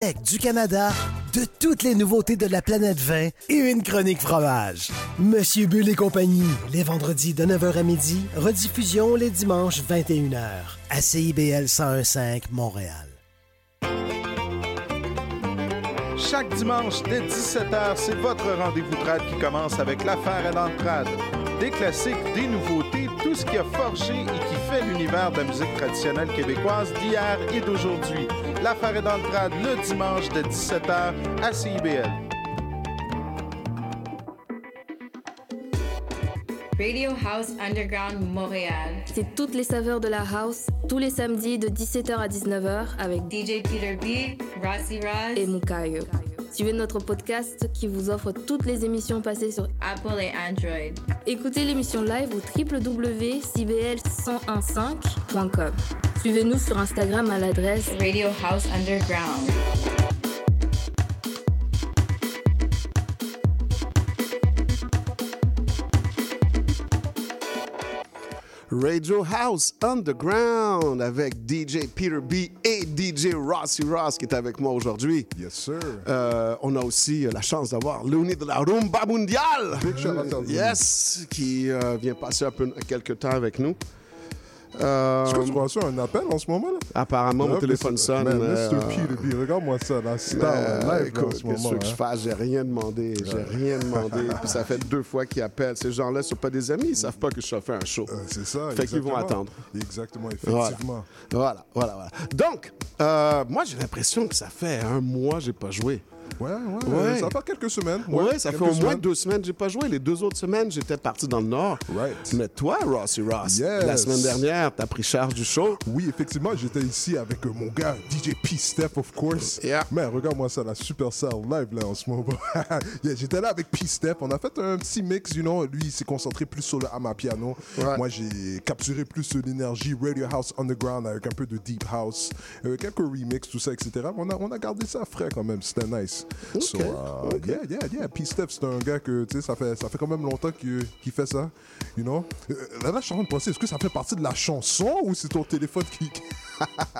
du Canada, de toutes les nouveautés de la planète vin et une chronique fromage. Monsieur Bull et compagnie, les vendredis de 9h à midi, rediffusion les dimanches 21h à CIBL 1015 Montréal. Chaque dimanche dès 17h, c'est votre rendez-vous trad qui commence avec l'affaire à l'entrade. Des classiques, des nouveautés, tout ce qui a forgé et qui fait l'univers de la musique traditionnelle québécoise d'hier et d'aujourd'hui. L'affaire est dans le trad le dimanche de 17h à CIBL. Radio House Underground Montréal. C'est toutes les saveurs de la house, tous les samedis de 17h à 19h avec DJ Peter B, Rossi Ross et Mukayo. Suivez notre podcast qui vous offre toutes les émissions passées sur Apple et Android. Écoutez l'émission live au www.cbl1015.com. Suivez-nous sur Instagram à l'adresse Radio House Underground. Radio House Underground avec DJ Peter B et DJ Rossi Ross qui est avec moi aujourd'hui. Yes, sir. Euh, on a aussi la chance d'avoir Looney de la Rumba Mondiale. Big shout Looney. Yes, qui euh, vient passer un peu quelques temps avec nous. Euh, Est-ce que tu reçois un appel en ce moment? là? apparemment, mon Ouais, téléphone sonne. Man, euh, regarde-moi ça, la star euh, live là, en écoute, ce qu'est-ce moment. que je fasse? J'ai rien demandé. J'ai rien demandé. Puis ça fait deux fois qu'ils appellent. Ces gens-là ne sont pas des amis. Ils savent pas que je fais un show. Euh, c'est ça. Fait qu'ils vont attendre. Exactement, Voilà. effectivement. Voilà, voilà, voilà. Donc, euh, moi, j'ai l'impression que ça fait un mois que j'ai pas joué. Ouais, ouais, Ouais. Ça fait quelques semaines. Ouais, ça fait au moins deux semaines j'ai pas joué. Les deux autres semaines, j'étais parti dans le Nord. Right. Mais toi, Rossi Ross, Yes. la semaine dernière, t'as pris charge du show. Oui, effectivement, j'étais ici avec euh, mon gars, DJ P. Steph, of course. Yeah. Mais regarde-moi ça, la super star live là en ce moment. Yeah, j'étais là avec P. Steph. On a fait un petit mix, you know. Lui, il s'est concentré plus sur le amapiano. Ouais. Moi, j'ai capturé plus l'énergie Radio House Underground avec un peu de Deep House, euh, quelques remixes, tout ça, etc. On a, on a gardé ça frais quand même. C'était nice. So, uh, ok. yeah, yeah, yeah. P. Steph, c'est un gars que, tu sais, ça fait, ça fait quand même longtemps qu'il fait ça. You know. Euh, là, là, je suis en train de penser, est-ce que ça fait partie de la chanson ou c'est ton téléphone qui.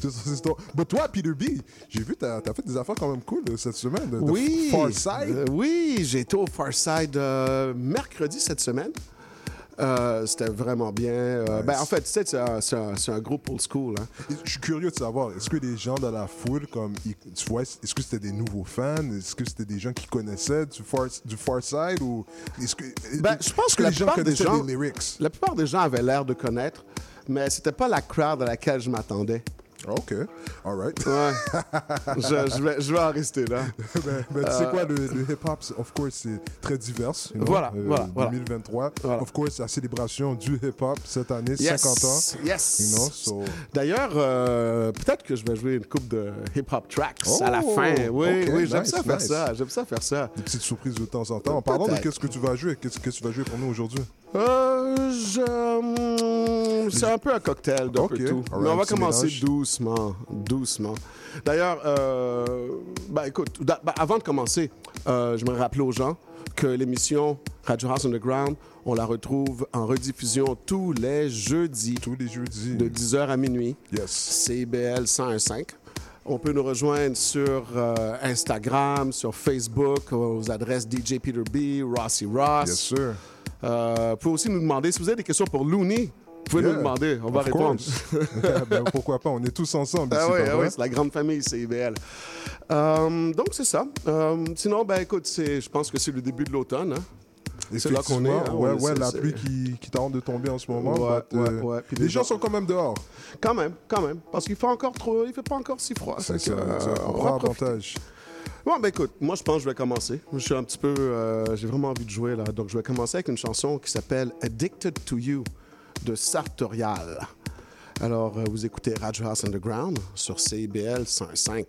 C'est ton- Mais toi, Peter B, j'ai vu, t'as as fait des affaires quand même cool euh, cette semaine. Oui. Far Side. Euh, oui, j'ai été au Farside euh, mercredi cette semaine. Euh, C'était vraiment bien. Euh, ben, en fait, tu sais, c'est un, un- un groupe old school. hein. Je suis curieux de savoir, est-ce que les gens dans la foule, comme, ils- tu vois, est-ce que c'était des nouveaux fans? Est-ce que c'était des gens qui connaissaient du Far, du far Side? Ou est-ce que, Ben, je pense que la les gens des gens- les lyrics? La plupart des gens avaient l'air de connaître, mais c'était pas la crowd à laquelle je m'attendais. OK, all right. Ouais. je, je vais, je vais en rester là. Ben, ben, tu sais quoi, le, le hip-hop, of course, c'est très divers. you know, Voilà, euh, voilà, voilà. 2023. Voilà. Of course, la célébration du hip-hop cette année, Yes. 50 ans. Yes. You know, so- D'ailleurs, euh, peut-être que je vais jouer une coupe de hip-hop tracks à la Oh, fin. Oui, j'aime nice, ça faire nice. ça. J'aime ça faire ça. Des petites surprises de temps en temps. En parlant de qu'est-ce que tu vas jouer, qu'est-ce que tu vas jouer pour nous aujourd'hui? Euh, je... C'est un peu un cocktail d'un Ok, peu tout. Mais on va commencer mélange. doucement, doucement. D'ailleurs, bah, écoute, bah, avant de commencer, euh, je me rappelle aux gens que l'émission Radio House Underground, on la retrouve en rediffusion tous les jeudis Tous les jeudis. de 10h à minuit. Yes. CIBL 101.5. On peut nous rejoindre sur euh, Instagram, sur Facebook, aux adresses DJ Peter B, Rossi Ross. Yes, sir. Euh, vous pouvez aussi nous demander, si vous avez des questions pour Looney, vous pouvez Yeah, nous demander, on va répondre. ben, pourquoi pas, on est tous ensemble Ah ici, oui, ah oui, c'est la grande famille CIBL. Euh, donc, c'est ça. Euh, sinon, ben écoute, c'est- je pense que c'est le début de l'automne. hein. C'est là qu'on est, hein, ouais, est- c'est- la c'est- pluie qui, qui tente de tomber en ce moment. Ouais, but, euh, ouais, ouais. Puis les les gens gens- sont quand même dehors. Quand même, quand même. Parce qu'il fait encore trop, il fait pas encore si froid. C'est va profiter. avantage. Bon, ben écoute, moi je pense que je vais commencer. Je suis un petit peu. euh, J'ai vraiment envie de jouer là. Donc je vais commencer avec une chanson qui s'appelle Addicted to You de Sartorial. Alors euh, vous écoutez Radio House Underground sur CIBL 105.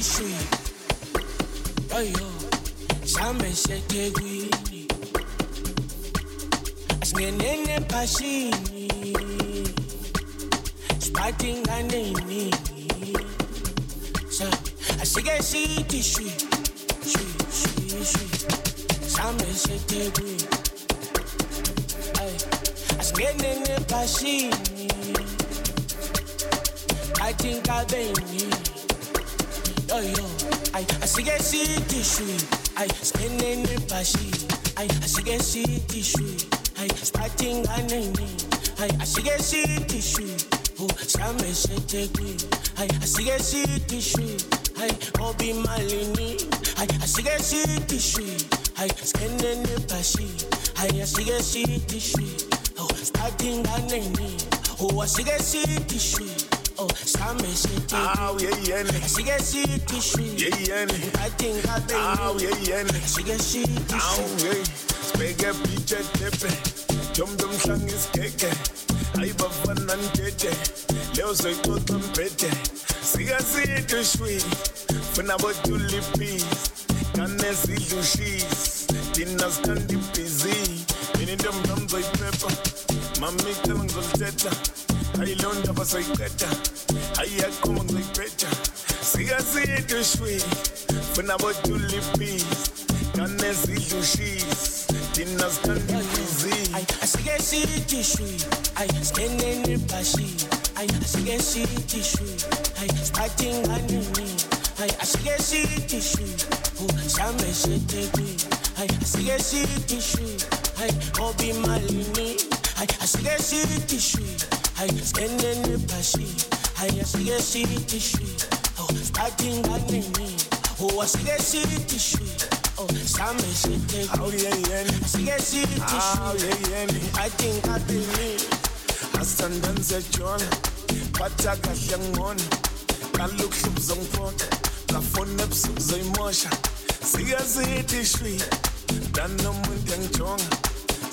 ishui oyo sameshetegwini asingenene phashini shit tissue. Hey, spotting anime. Hey, I see get shit tissue. Oh, Sammy said take me. Hey, I see get shit tissue. Hey, Bobby Malini. Hey, I see get shit tissue. Hey, skin the pashi. Hey, I see get shit tissue. Oh, spotting anime. Oh, I see get shit tissue. Oh, Sammy said take me. Ah, yeah, yeah. I see get shit. Yeah, yeah. I think I think. Ah, yeah, yeah. I see get shit tissue. Ah, yeah jet lepe. Jomjom shangu isigege hayi bafana ndithethe leyo shwi funa hobby malini. Ashikeshiritishi senene pashi ashikeshiritishi statinganini ashikeshiritishi samesheteauleyeni asandenzejona batha kahle ngibona kalokhu uzongiphotha ngafona ebusuku zoyimosha sike siyithi shwi ndanomuntu engijonga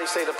Everybody say the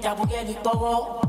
ìjà get it tọwọ́.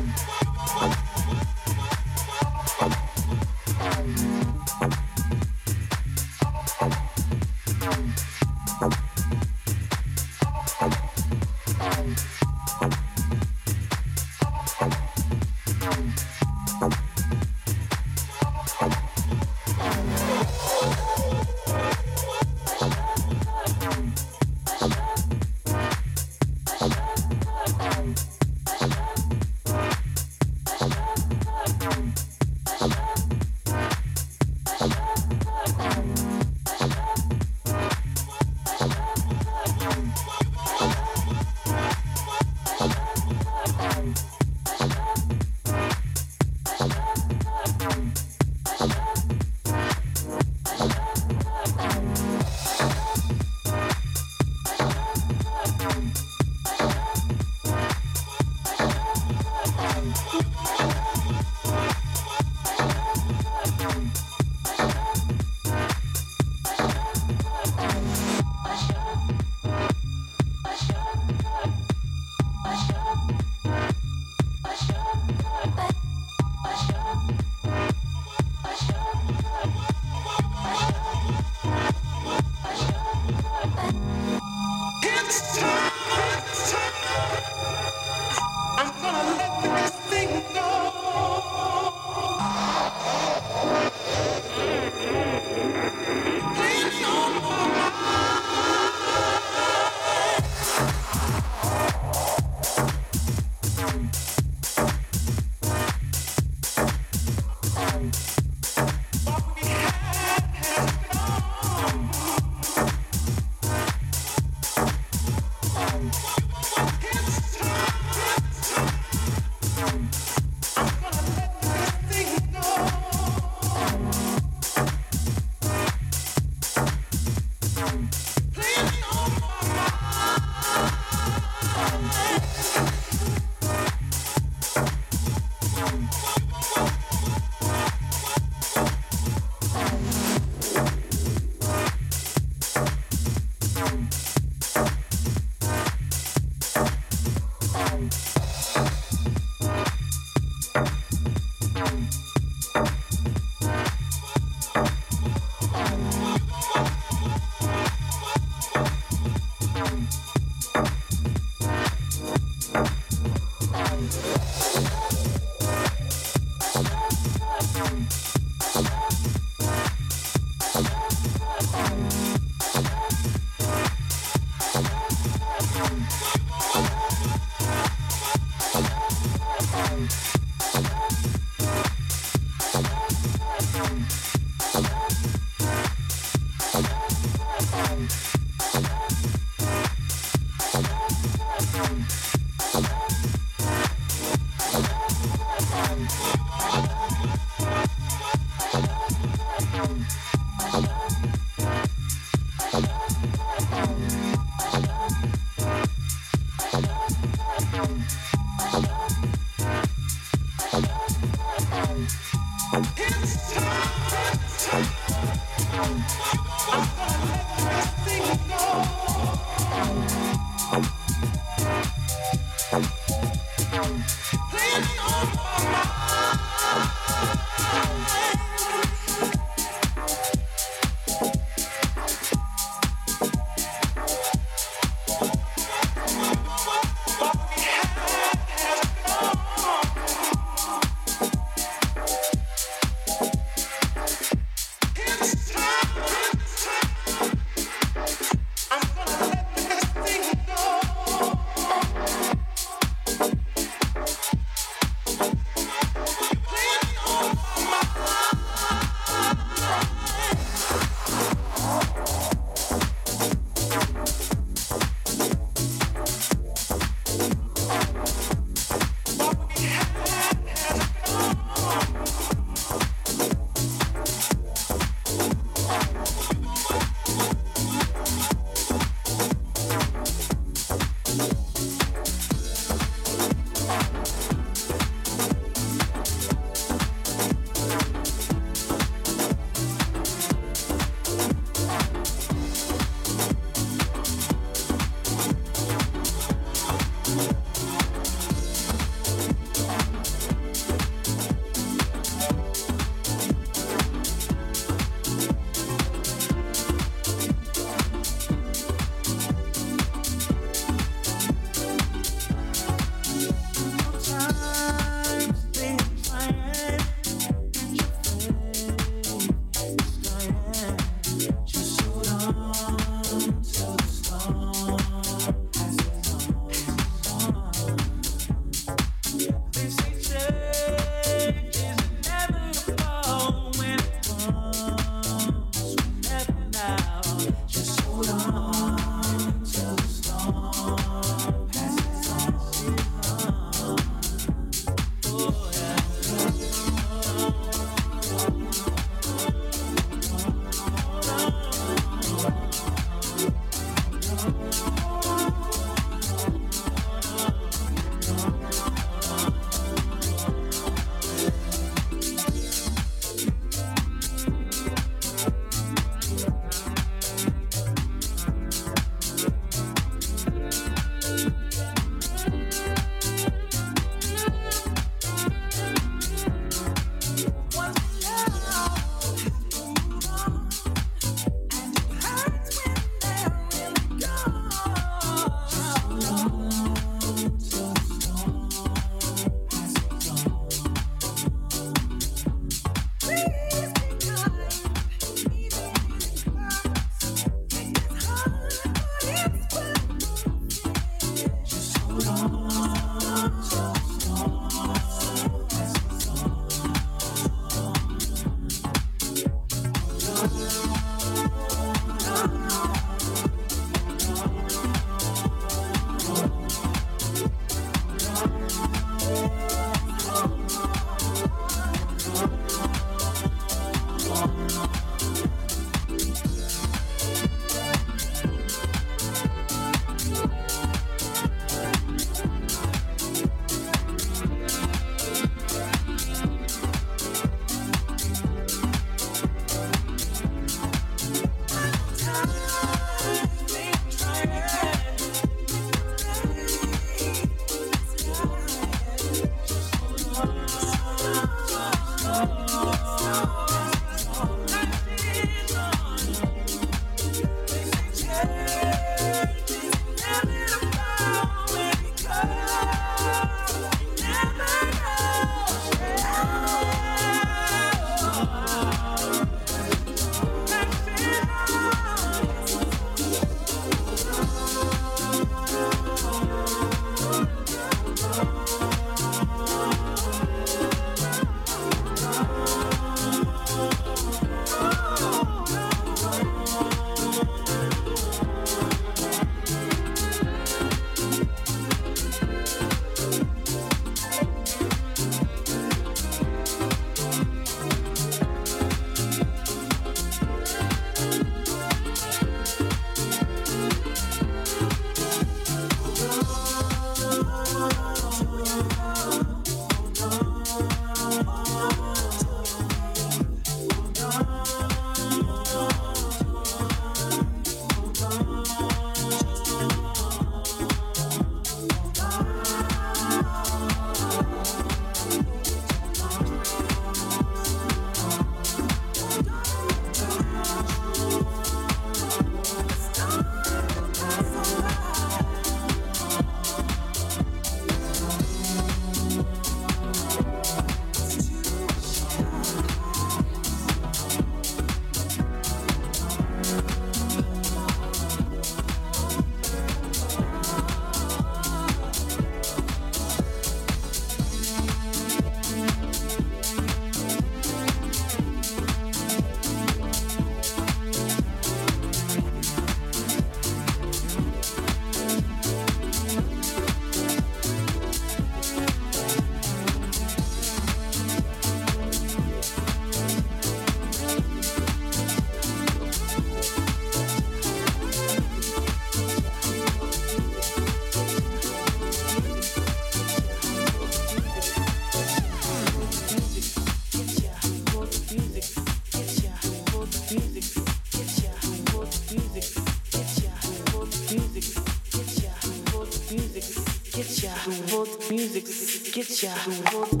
get ya.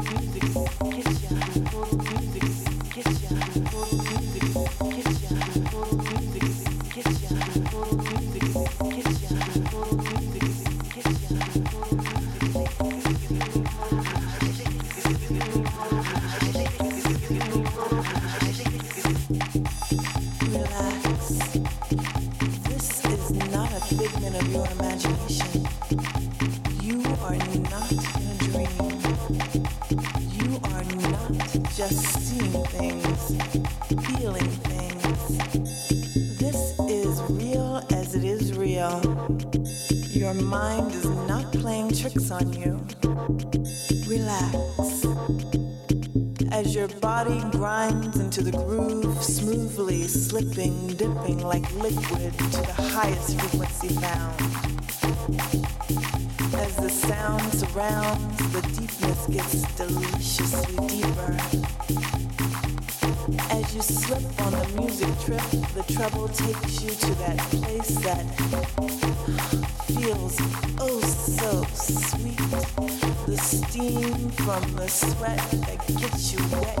leaping, dipping like liquid to the highest frequency found. As the sound surrounds, the deepness gets deliciously deeper. As you slip on the music trip, the treble takes you to that place that feels oh so sweet. The steam from the sweat that gets you wet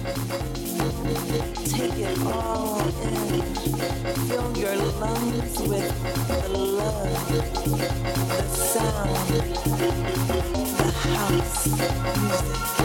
Take it all in. Fill your lungs with the love, the sound, the house music.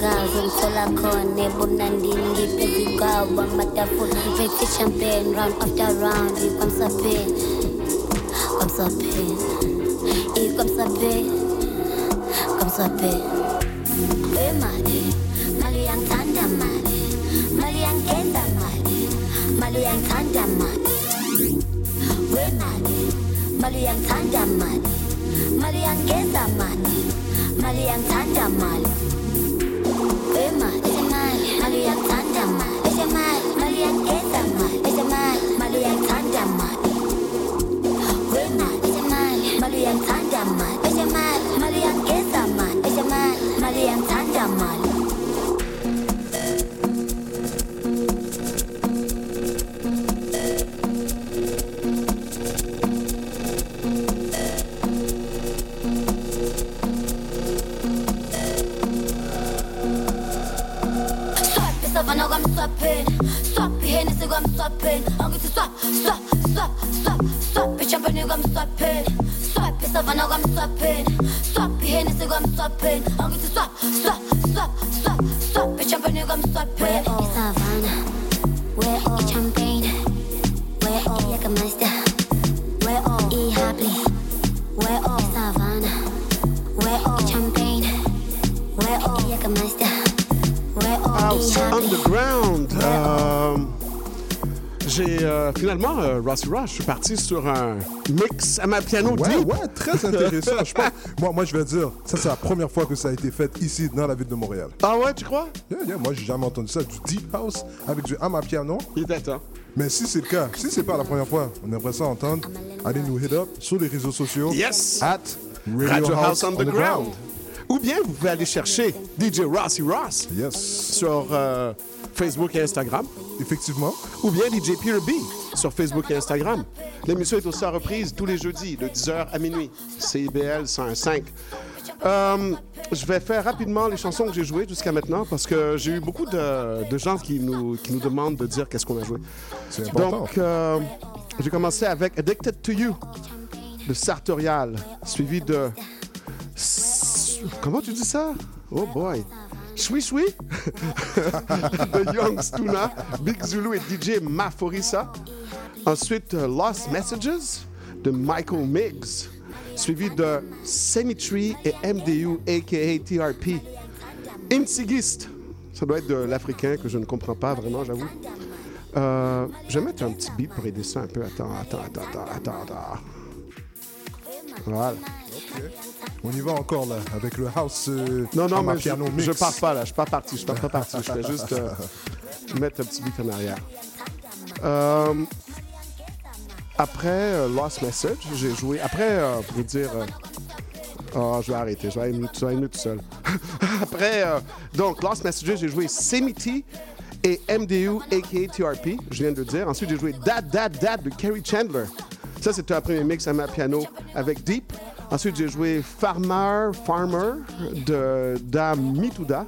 Bonke ngitholakala ngitholakala ebunandini ngiphezu kwawo amatafula ngiphethe champagne round after round ikwamsapheni kwamsapheni ikwamsapheni kwamsapheni wemali mali. Yangithanda mali. Mali yangenza mali. Mali yangithanda mali. Wemali mali. Yangithanda mali. Mali yangenza mali. Mali yangithanda mali euh, Rush, je suis parti sur un mix à ma piano Ouais, deep. ouais, très intéressant. Je pense, moi, moi, je vais dire, ça, c'est la première fois que ça a été fait ici, dans la ville de Montréal. Ah ouais, tu crois? Yeah, yeah, moi, j'ai jamais entendu ça. Du deep house avec du amapiano. Il était temps. Mais si c'est le cas, si c'est pas la première fois, on aimerait ça entendre. Allez nous hit up sur les réseaux sociaux. Yes. At Radio, House Underground. Ou bien vous pouvez aller chercher DJ Rossi Ross yes. sur euh, Facebook et Instagram. Effectivement. Ou bien DJ Peter B sur Facebook et Instagram. L'émission est aussi en reprise tous les jeudis de 10h à minuit. CIBL 105. Euh, je vais faire rapidement les chansons que j'ai jouées jusqu'à maintenant parce que j'ai eu beaucoup de, de gens qui nous, qui nous demandent de dire qu'est-ce qu'on a joué. Donc, euh, j'ai commencé avec Addicted to You de Sartorial, suivi de. Comment tu dis ça? Oh boy! Shui Shui de Young Stuna, Big Zulu et DJ Maforisa. Ensuite, euh, Lost Messages de Michael Miggs, suivi de Cemetery et MDU, aka TRP. Insigist, ça doit être de l'africain que je ne comprends pas vraiment, j'avoue. Euh, je vais mettre un petit beat pour aider ça un peu. Attends, attends, attends, attends, attends, attends. Voilà. On y va encore là, avec le house. euh, Non, non, mais je, amapiano je mix. pars pas là, je suis pas parti, je suis pas parti. Je vais juste euh, mettre un petit beat en arrière. Après euh, Lost Message, j'ai joué. Après, euh, pour vous dire. oh, je vais arrêter, je vais aller seul. après, donc, Lost Messages, j'ai joué Semity et MDU, aka TRP, je viens de le dire. Ensuite, j'ai joué Dad, Dad, Dad de Kerry Chandler. Ça, c'était un premier mix à ma piano avec Deep. Ensuite, j'ai joué Farmer, Farmer de Da Mituda.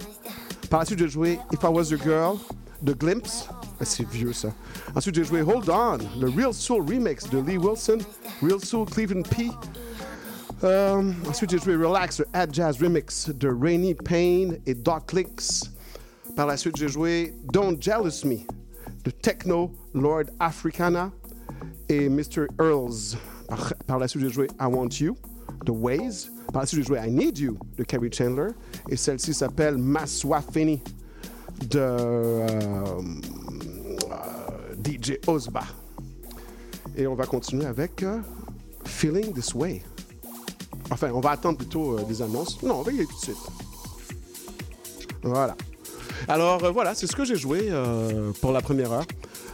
Par la suite, j'ai joué If I Was Your Girl de Glimpse. Ah, C'est vieux ça. Ensuite, j'ai joué Hold On, le Real Soul remix de Lee Wilson, Real Soul Cleveland P. Euh, ensuite, j'ai joué Relax, le Ad Jazz remix de Rainy Payne et Doc Links. Par la suite, j'ai joué Don't Jealous Me de Techno, Lord Africana et Mr. Earls. Par, la suite, j'ai joué I Want You de Waze. Par la suite, j'ai joué I Need You de Kerry Chandler. Et celle-ci s'appelle Ma Soif de euh, DJ Osba. Et on va continuer avec euh, Feeling This Way. Enfin, on va attendre plutôt euh, des annonces. Non, on va y aller tout de suite. Voilà. Alors euh, voilà, c'est ce que j'ai joué euh, pour la première heure.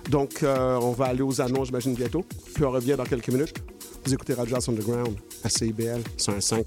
Donc euh, on va aller aux annonces, j'imagine, bientôt. Puis on revient dans quelques minutes. Vous écoutez Radio Underground à CIBL 105.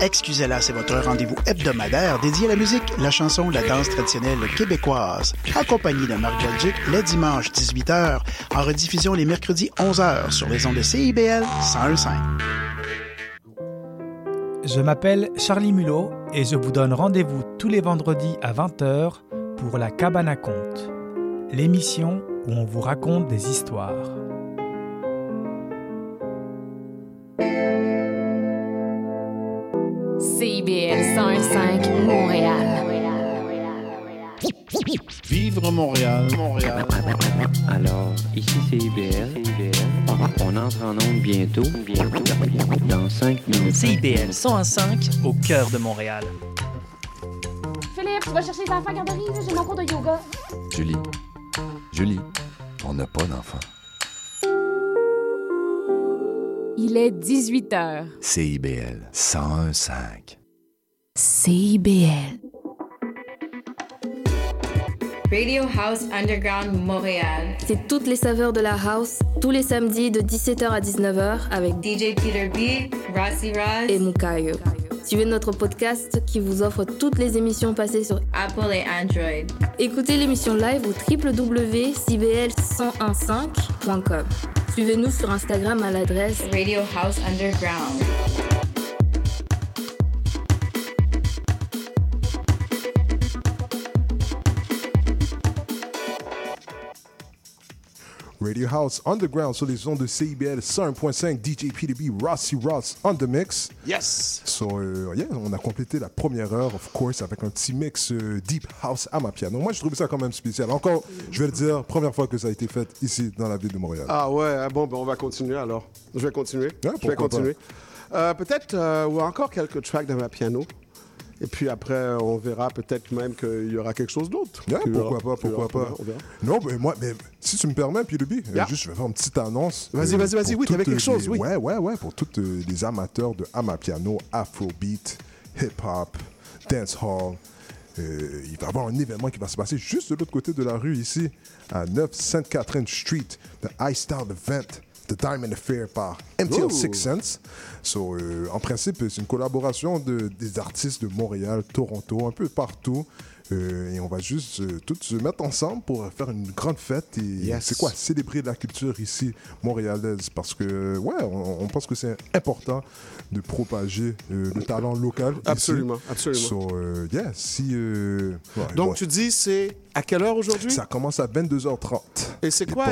Excusez-la, c'est votre rendez-vous hebdomadaire dédié à la musique, la chanson, la danse traditionnelle québécoise. Accompagné de Marc Belgic les dimanches 18h, en rediffusion les mercredis 11h sur les ondes de CIBL 101.5. Je m'appelle Charlie Mulot et je vous donne rendez-vous tous les vendredis à 20h pour La Cabane à Conte, l'émission où on vous raconte des histoires. CIBL 105 Montréal. Vivre Montréal, Montréal. Alors, ici c'est IBL. On entre en onde bientôt. Bientôt. Dans 5 minutes. CIBL 105 au cœur de Montréal. Philippe, tu vas chercher les enfants à garderie, j'ai mon cours de yoga. Julie. Julie, on n'a pas d'enfant. Il est 18 h. CIBL 101.5. CIBL. Radio House Underground Montréal. C'est toutes les saveurs de la house, tous les samedis de 17h à 19h avec DJ Peter B, Rossi Roz et Mukayo. Suivez notre podcast qui vous offre toutes les émissions passées sur Apple et Android. Écoutez l'émission live au www.cbl1015.com. Suivez-nous sur Instagram à l'adresse Radio House Underground. Radio House Underground sur les ondes de CIBL 101.5 DJ PDB Rossi Ross on the mix. Yes! So, euh, yeah, on a complété la première heure, of course, avec un petit mix euh, Deep House à ma piano. Moi, je trouve ça quand même spécial. Encore, je vais le dire, première fois que ça a été fait ici, dans la ville de Montréal. Ah ouais, ah bon, ben on va continuer alors. Je vais continuer. je vais continuer. Euh, peut-être, ou encore quelques tracks dans ma piano. Et puis après, on verra peut-être même qu'il y aura quelque chose d'autre. Pourquoi aura- pas, pourquoi pas. Non, mais moi, mais si tu me permets, puis le Yeah. juste, je vais faire une petite annonce. Vas-y, euh, vas-y, vas-y, oui, t'avais quelque chose, les- oui. Ouais, ouais, ouais, pour tous euh, les amateurs de Amapiano, Afrobeat, hip-hop, dancehall. Euh, il va y avoir un événement qui va se passer juste de l'autre côté de la rue, ici, à 9 Sainte-Catherine Street, The Ice Style Event. The Diamond Affair par MTL. Six Sense. So, euh, en principe, c'est une collaboration de, des artistes de Montréal, Toronto, un peu partout. Euh, et on va juste euh, tous se mettre ensemble pour faire une grande fête et Yes. c'est quoi célébrer la culture ici montréalaise? Parce que ouais on, on pense que c'est important de propager euh, le talent local ici. Absolument, absolument. So, yeah, si ouais, Donc ouais. tu dis, c'est à quelle heure aujourd'hui? ça commence à 22h30 Et c'est quoi?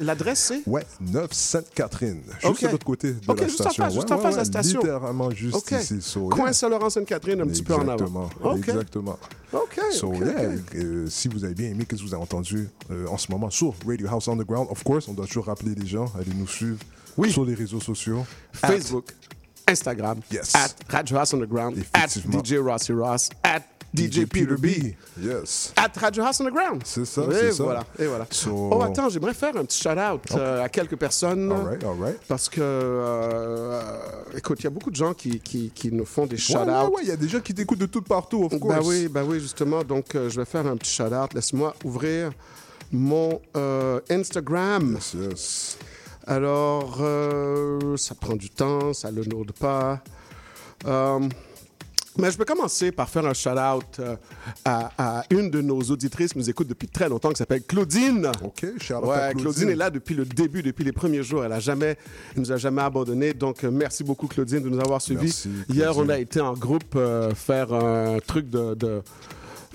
L'adresse, c'est? Ouais, 9 Sainte-Catherine. Juste Ok. de l'autre côté de la juste en station. face, juste en face de la station. Littéralement juste ici. So, Coin. Saint-Laurent-Sainte-Catherine, un petit peu en avant. Exactement. OK. Exactement. OK. So, yeah, euh, si vous avez bien aimé ce que vous avez entendu euh, en ce moment sur Radio House Underground, of course, on doit toujours rappeler les gens, allez nous suivre sur les réseaux sociaux. Facebook, Instagram, Yes. at Radio House Underground, at. DJ Rossi Ross, at DJ Peter B, Yes. at Radio House Underground. C'est ça, c'est ça. voilà, et voilà. So- Oh, attends, j'aimerais faire un petit shout-out euh, à quelques personnes. All right, all right. Parce que, euh, écoute, il y a beaucoup de gens qui, qui, qui nous font des shout-outs. ouais, ouais, il y a des gens qui t'écoutent de tout partout, of course. Ben oui, ben oui, justement. Donc, euh, je vais faire un petit shout-out. Laisse-moi ouvrir mon Instagram. Yes, yes. Alors, ça prend du temps, ça ne lourde pas. Mais je peux commencer par faire un shout-out euh, à, à une de nos auditrices qui nous écoute depuis très longtemps, qui s'appelle Claudine. OK, shout out Ouais, à Claudine. Claudine. est là depuis le début, depuis les premiers jours. Elle a jamais, elle nous a jamais abandonné. Donc, euh, merci beaucoup, Claudine, de nous avoir suivis. Merci, Hier, on a été en groupe euh, faire un truc de, de,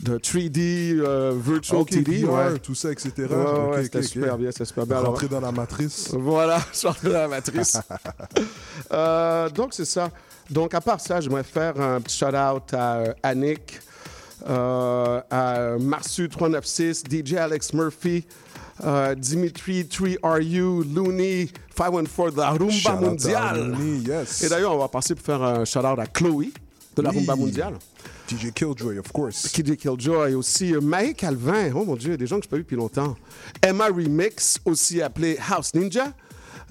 de 3D, euh, virtual Ok, 3D. VR, ouais. tout ça, etc. Ouais, ouais, Ok, c'était super bien, c'était super bien. Rentrer dans la matrice. Voilà, je suis rentré dans la matrice. Euh, donc, c'est ça. Donc, à part ça, j'aimerais faire un petit shout-out à euh, Annick, euh, à Marsu396, DJ Alex Murphy, euh, Dimitri 3RU, Looney, 514 de la Rumba Shout Mondiale. Looney, yes. Et d'ailleurs, on va passer pour faire un shout-out à Chloé de la Oui. Rumba Mondiale. DJ Killjoy, of course. DJ Killjoy aussi euh, Maë Calvin. Oh mon Dieu, des gens que je n'ai pas vus depuis longtemps. Emma Remix, aussi appelée House Ninja.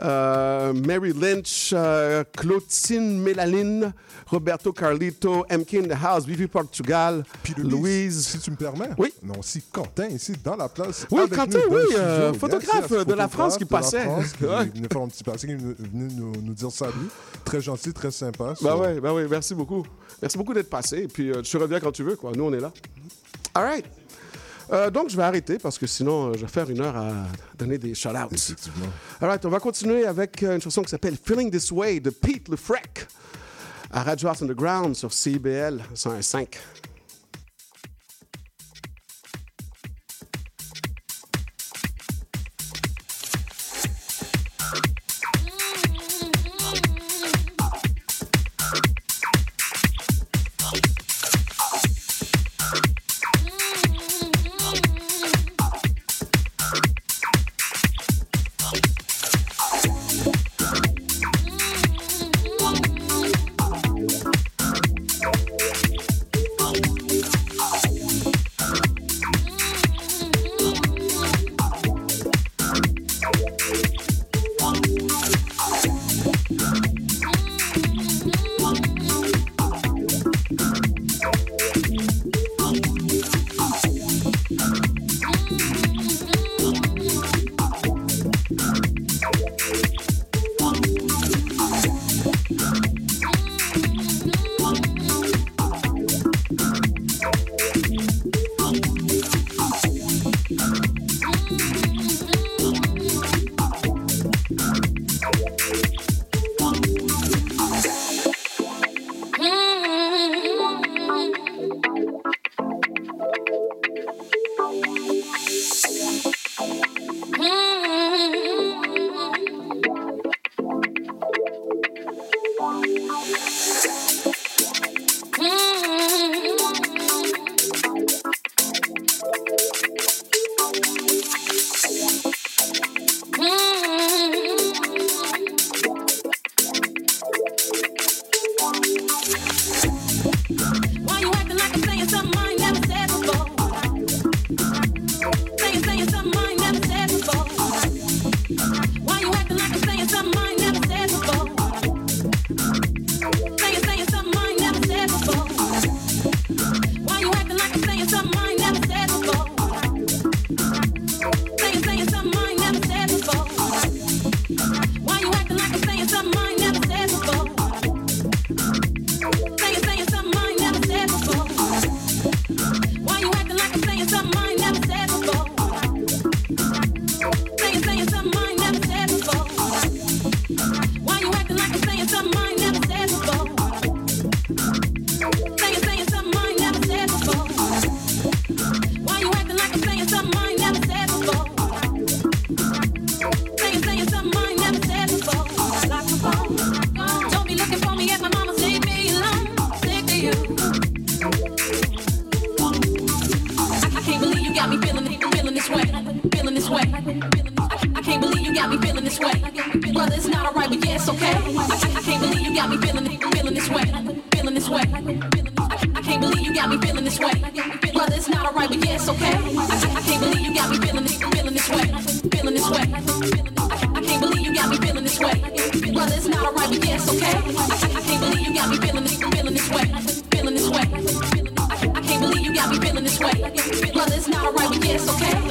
Euh, Mary Lynch, euh, Clotine Mélaline, Roberto Carlito, MK in the House, Vivi Portugal, Louise. Si tu me permets. Oui. Non, si Quentin, ici, dans la place. Oui, avec Quentin, nous oui, euh, photographe de la France qui photographe de la passait. France qui Ouais. venait faire un petit passing, qui est venu nous, nous dire salut. Très gentil, très sympa. Bah So, ouais, bah ouais, merci beaucoup. Merci beaucoup d'être passé. Et puis, euh, tu reviens quand tu veux, quoi. Nous, on est là. All right. Euh, donc, je vais arrêter parce que sinon, euh, je vais faire une heure à donner des shout-outs. All right, on va continuer avec euh, une chanson qui s'appelle Feeling This Way de Pete LeFrec à Radio House Underground sur CIBL 101.5. feeling? This way. I, I can't believe you got me feeling this way. Well, it's not alright, but yeah, it's okay.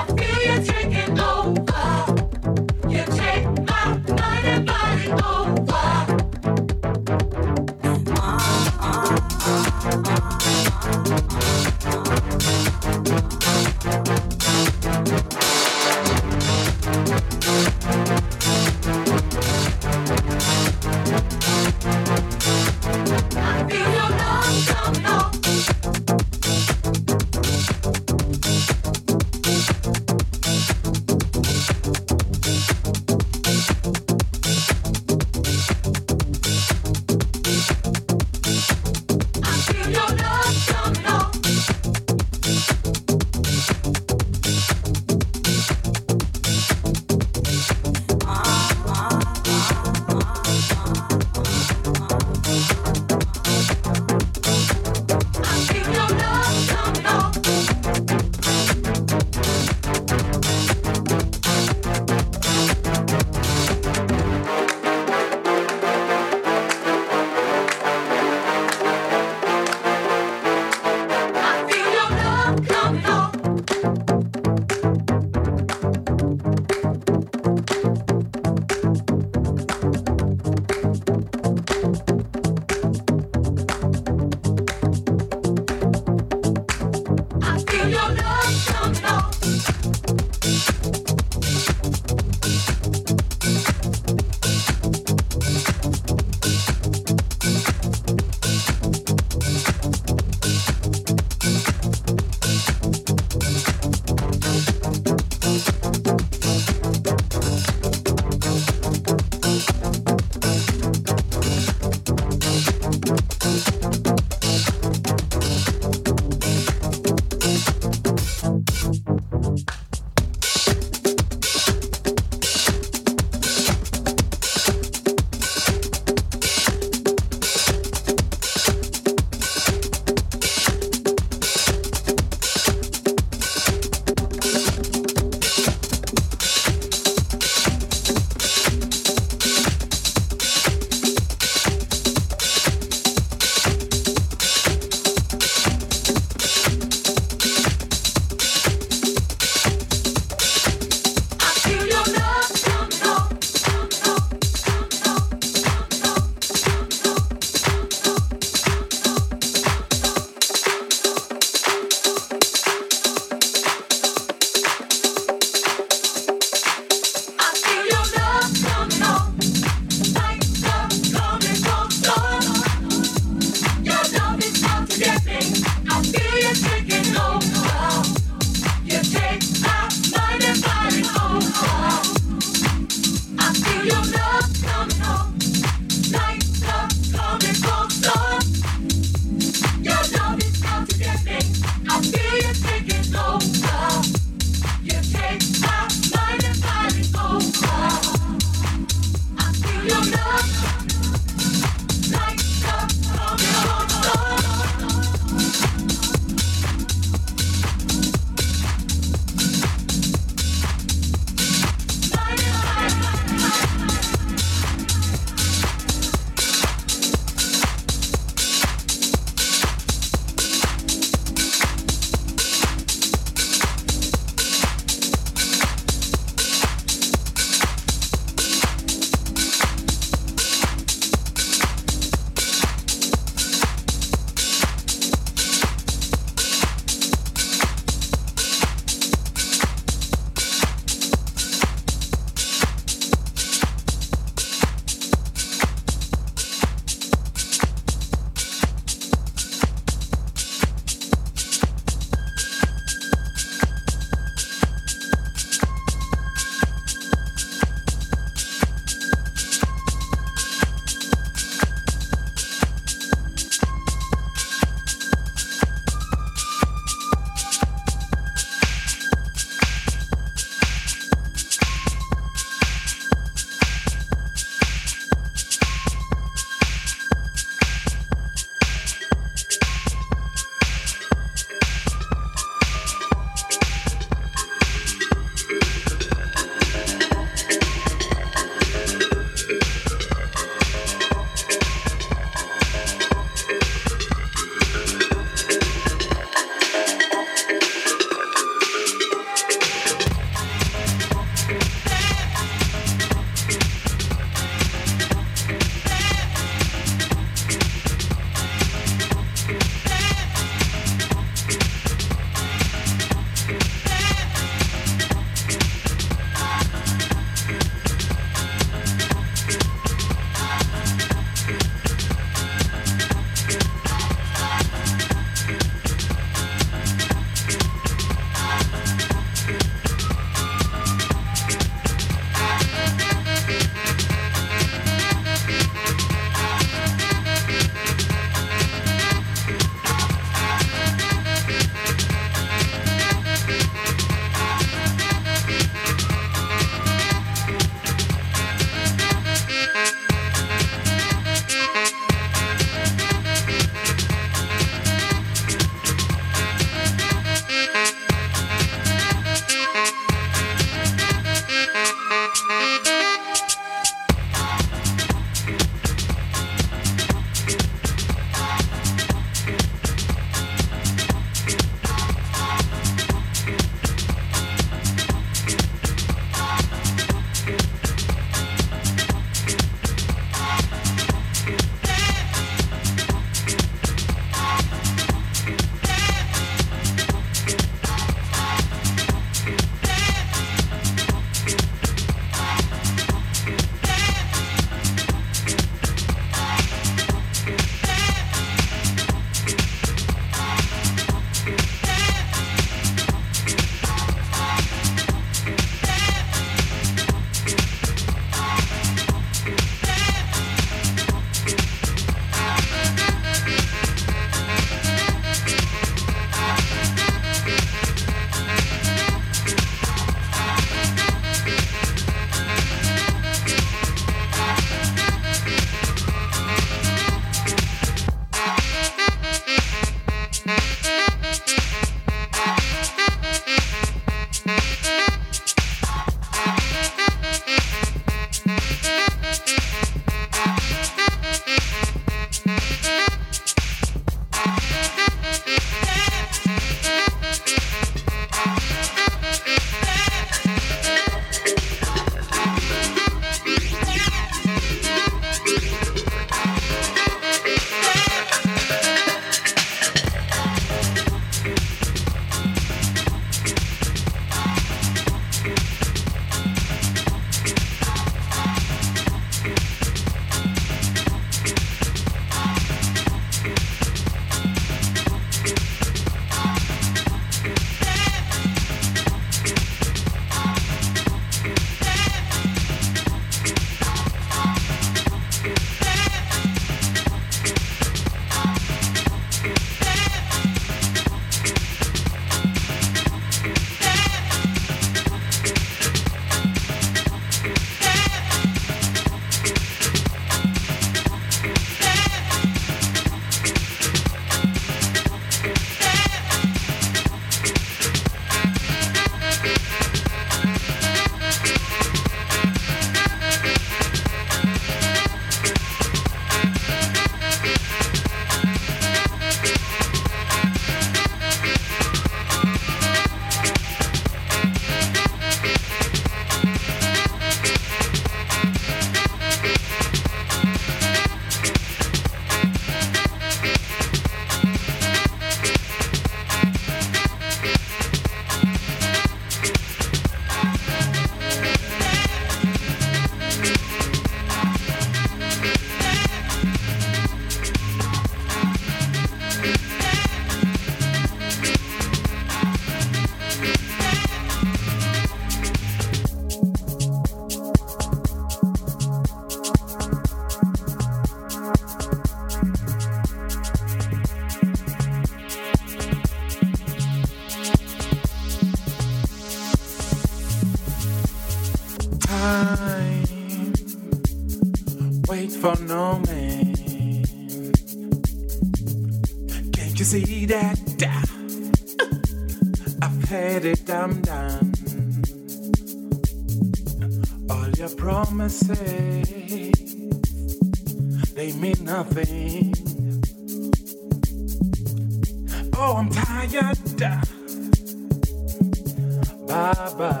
Bye bye,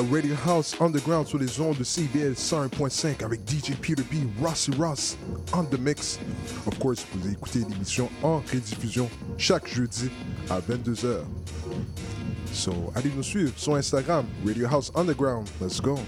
Radio House Underground sur les ondes de CBL 101.5 avec DJ Peter B, Rossi Ross, on the mix. Of course, vous écoutez l'émission en rediffusion chaque jeudi à 22h. So, allez nous suivre sur Instagram, Radio House Underground. Let's go.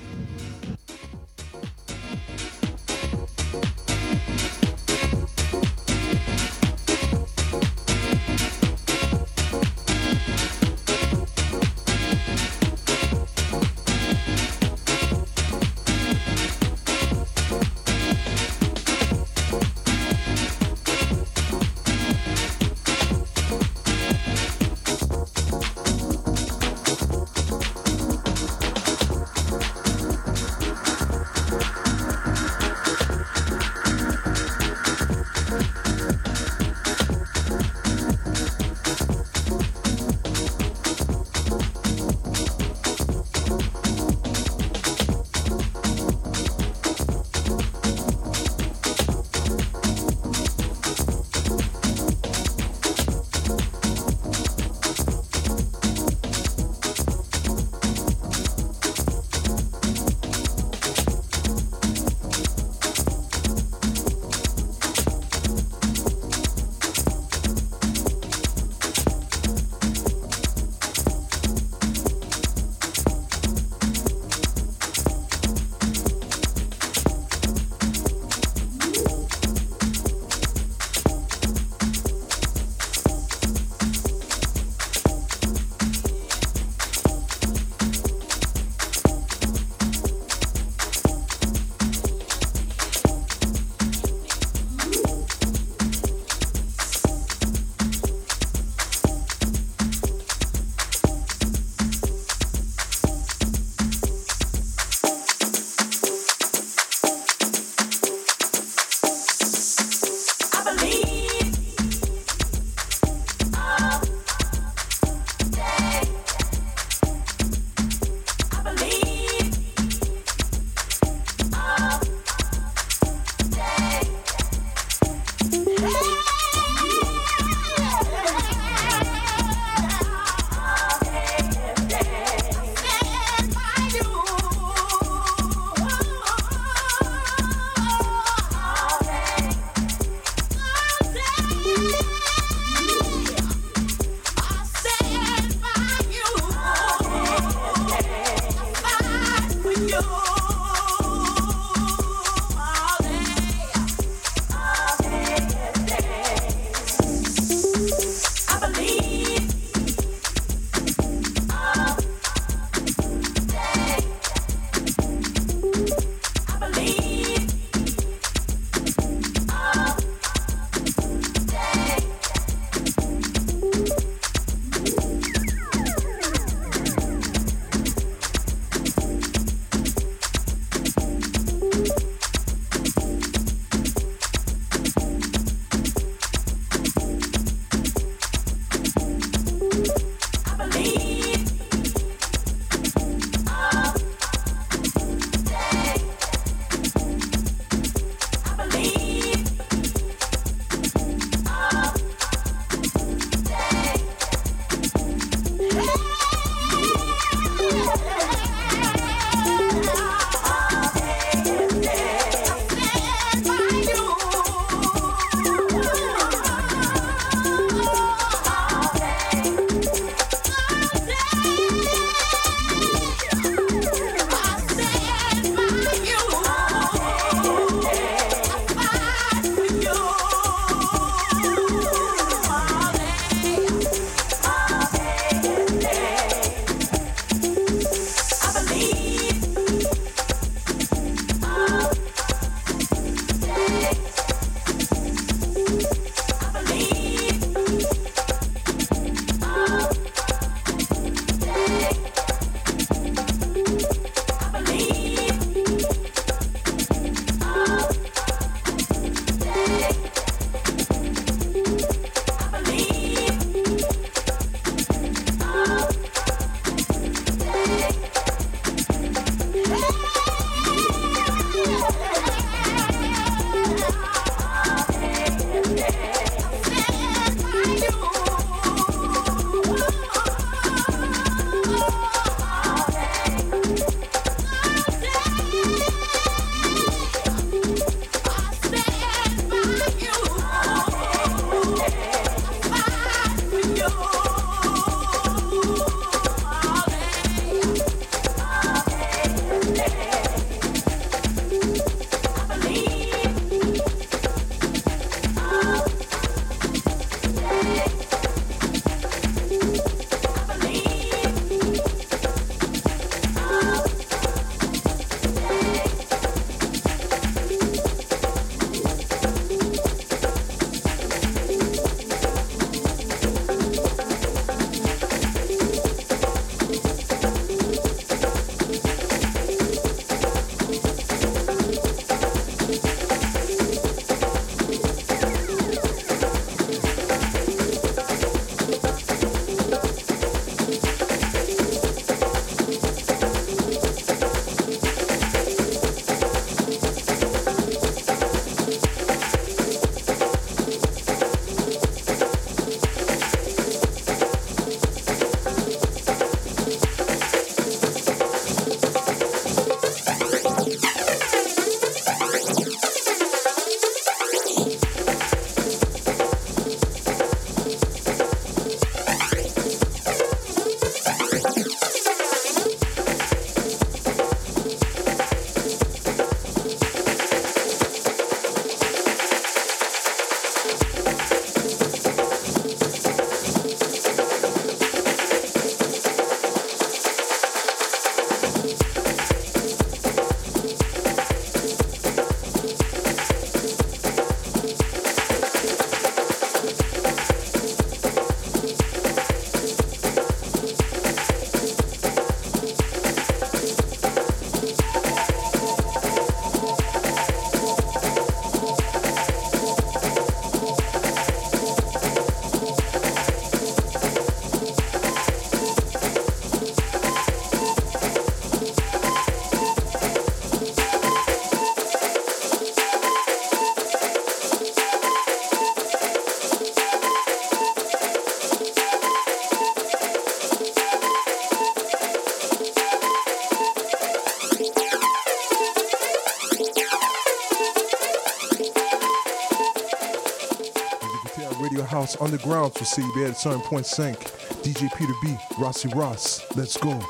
Underground, you see, they at a certain point sank. DJ Peter B, Rossi Ross, let's go.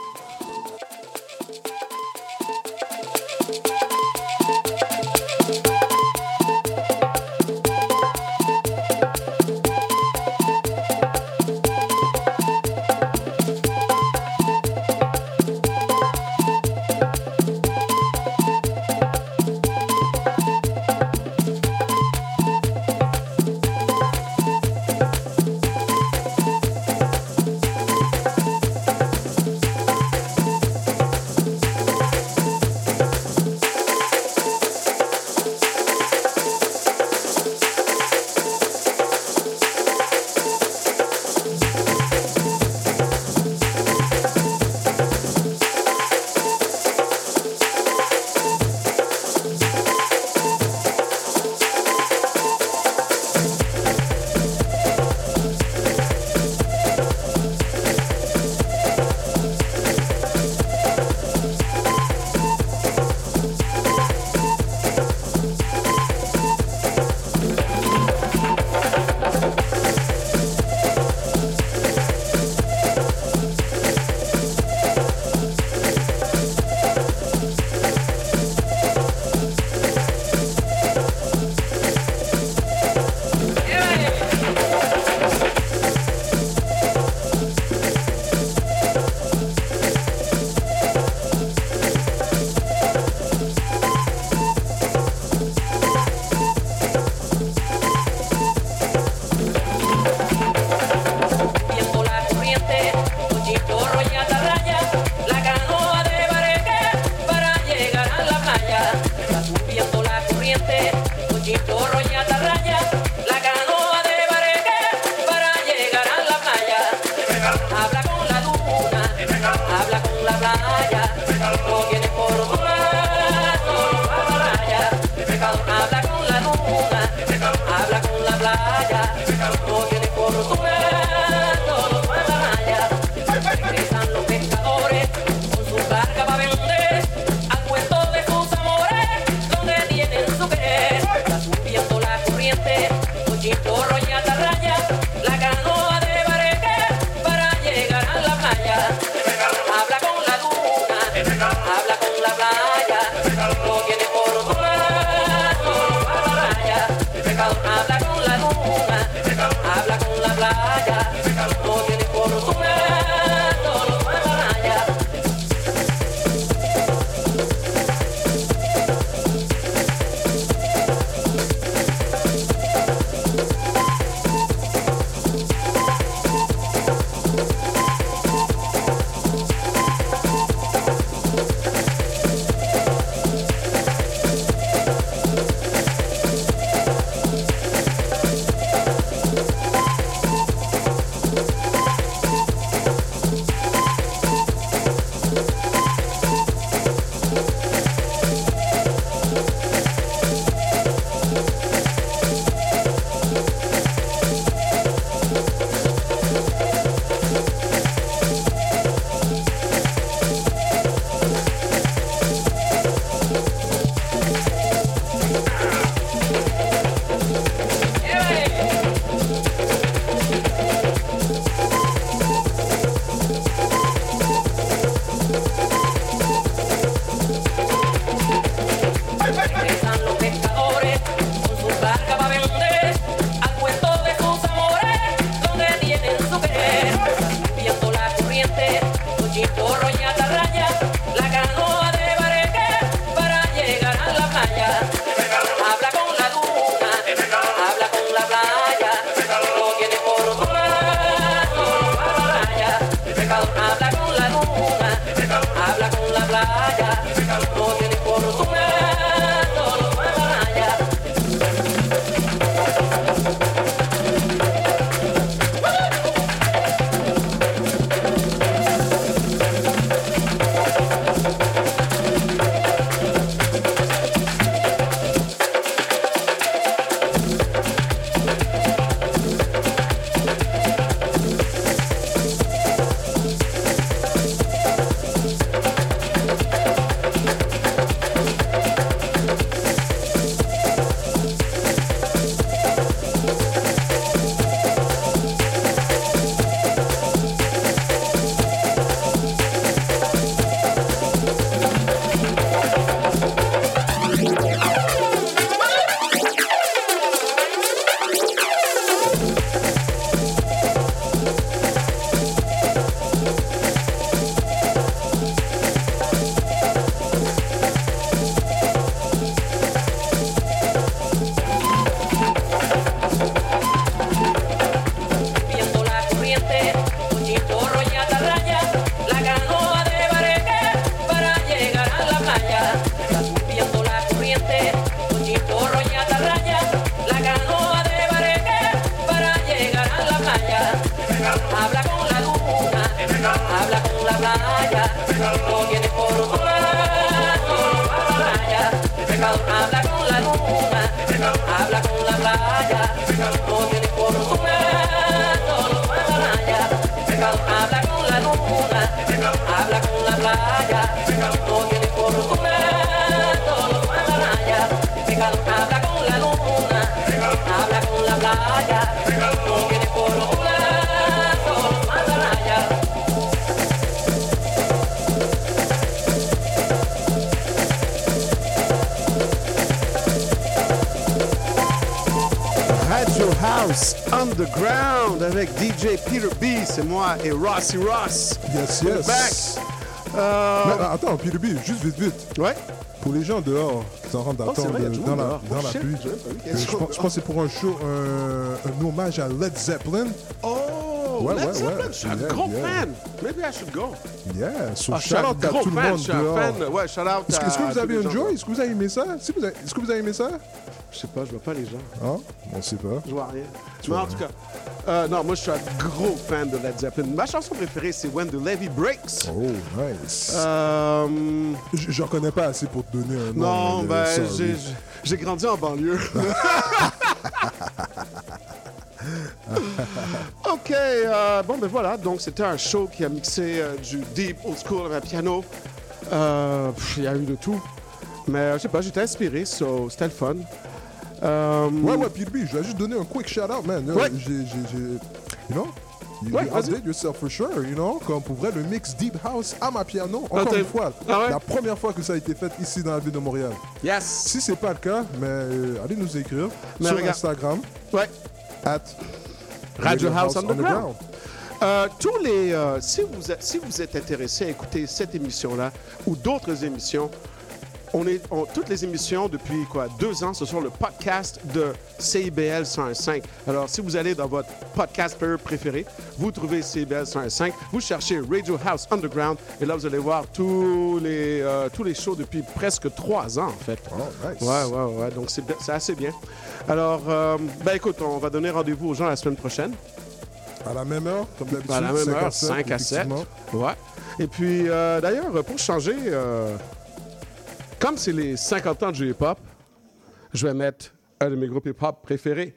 Et Rossi Ross. Yes, yes. back. Euh, Mais, attends, B, juste vite, vite. Ouais. Pour les gens dehors qui en train Oh, d'attendre a euh, dans monde la, dans Oh, la pluie, je- euh, je, pense, je pense que c'est pour un show, un, un hommage à Led Zeppelin. Oh, Ouais, Led ouais, Zeppelin, je suis un gros fan. Maybe I should go. Yeah, so Ah, shout out à tout le fan, monde je suis un dehors. fan. Ouais, shout out Est-ce que, est-ce que vous avez enjoy? Est-ce que vous avez aimé ça? Est-ce que vous avez, aimé ça? Je sais pas, je vois pas les gens. Hein? On sait pas. Je vois rien. Mais en tout cas, euh, non, moi je suis un gros fan de Led Zeppelin. Ma chanson préférée, c'est When the Levy Breaks. Oh, nice. Euh, Je J'en connais pas assez pour te donner un nom. non, mais, ben, j'ai- grandi en banlieue. OK, euh, bon, ben voilà. Donc, c'était un show qui a mixé euh, du deep old school avec un piano. Euh, Il y a eu de tout. Mais euh, je sais pas, j'étais inspiré, so c'était le fun. Euh, Ouais, ouais, B, je vais juste donner un quick shout out, man. Ouais. J'ai, you know? You, Ouais, you update yourself for sure, you know? Comme pour vrai, le mix Deep House à ma piano, Ah, encore une fois, Ah ouais? la première fois que ça a été fait ici dans la ville de Montréal. Yes! Si c'est pas le cas, mais euh, allez nous écrire Mais sur regarde- Instagram. Ouais. At Radio House Underground. Euh, tous les, euh, si, vous êtes, si vous êtes intéressé à écouter cette émission-là ou d'autres émissions, on est, on- toutes les émissions depuis quoi, deux ans, ce sont le podcast de CIBL 105. Alors, si vous allez dans votre podcast player préféré, vous trouvez CIBL 105, vous cherchez Radio House Underground et là, vous allez voir tous les, euh, tous les shows depuis presque trois ans, en fait. nice. Ouais, ouais, ouais. Donc, c'est assez bien. Alors, euh, ben écoute, on va donner rendez-vous aux gens la semaine prochaine. À la même heure, comme d'habitude. À la même 5 heure, à 7, 5 à 7. effectivement. Ouais. Et puis, euh, d'ailleurs, pour changer, euh, comme c'est les 50 ans du hip-hop, je vais mettre un de mes groupes hip-hop préférés.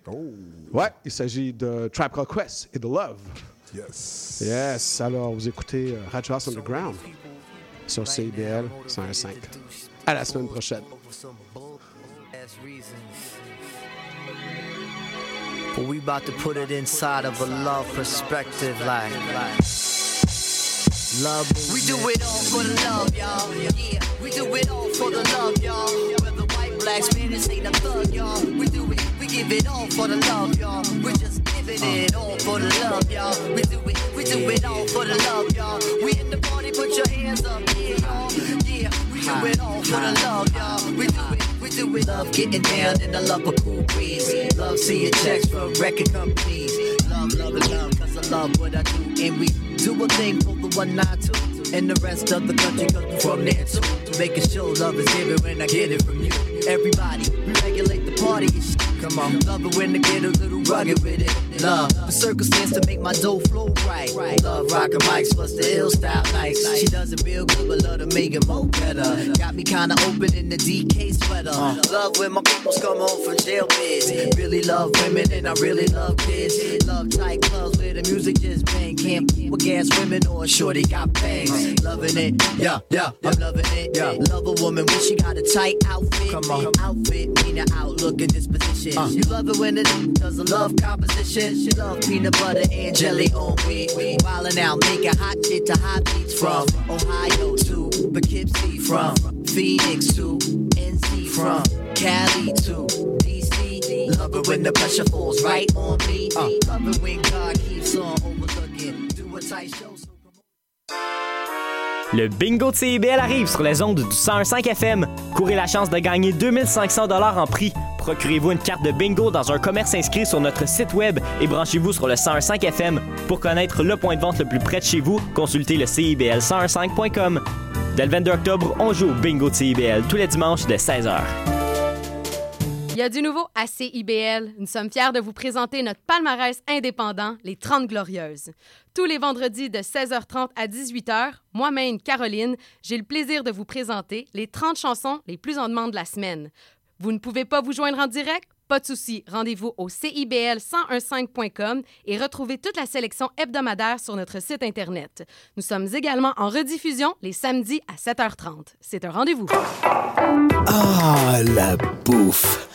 Ouais, il s'agit de Trap Call Quest et de Love. Yes. Yes. Alors, vous écoutez euh, Radio House Underground sur CIBL 105. À la semaine prochaine. But we about to put it inside of a love perspective, like, love. We do it all for the love, y'all. Yeah, we do it all for the love, y'all. Whether white, black, Spanish, ain't a thug, y'all. We do it, we give it all for the love, y'all. We just giving it all for the love, y'all. We do it, we do it all for the love, y'all. We in the party, put your hands up, yeah, y'all. Yeah, we do it all for the love, y'all. We do it, we do it. Love getting down in the love of cool breeze. Love seeing checks from record companies. Love, love, love, cause I love what I do. And we do a thing for 192. And the rest of the country we from there too. Making sure love is given when I get it from you. Everybody, we regulate the party. Come on, love it when I get a little rugged with it. Love the circumstance to make my dough flow right. Love rockin' mics plus the ill style nice. She doesn't feel good, but love to make it more better. Got me kinda open in the DK sweater. Love when my peoples come home from jail bids. Really love women and I really love kids. Love tight clubs where the music just bang. Can't with gas women or a shorty got bangs. Loving it, yeah, yeah, I'm loving it. Yeah. Love a woman when she got a tight outfit. Come on, outfit, mean outlook and disposition. Uh. You love it when it does a love composition. She love peanut butter and jelly on weed. Wildin' out, making hot shit to hot beats from Ohio to Poughkeepsie, from Phoenix to NC, from Cali to DC. Love it when the pressure falls right on me. Love it when God keeps on overlooking. Do a tight show. Le bingo de CIBL arrive sur les ondes du 101.5 FM. Courez la chance de gagner 2500 dollars en prix. Procurez-vous une carte de bingo dans un commerce inscrit sur notre site web et branchez-vous sur le 101.5 FM. Pour connaître le point de vente le plus près de chez vous, consultez le CIBL1015.com. Dès le 22 octobre, on joue au bingo de CIBL tous les dimanches de 16h. Il y a du nouveau à CIBL. Nous sommes fiers de vous présenter notre palmarès indépendant, les 30 Glorieuses. Tous les vendredis de 16h30 à 18h, moi-même, Caroline, j'ai le plaisir de vous présenter les 30 chansons les plus en demande de la semaine. Vous ne pouvez pas vous joindre en direct? Pas de souci, rendez-vous au CIBL1015.com et retrouvez toute la sélection hebdomadaire sur notre site Internet. Nous sommes également en rediffusion les samedis à 7h30. C'est un rendez-vous. Ah, la bouffe!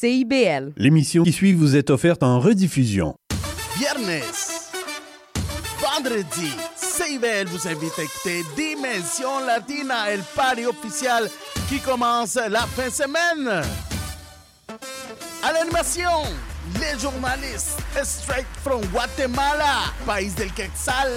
CIBL. L'émission qui suit vous est offerte en rediffusion. Viernes, vendredi, CIBL vous invite à écouter Dimension Latina, le party officiel qui commence la fin de semaine. À l'animation, les journalistes straight from Guatemala, pays del Quetzal.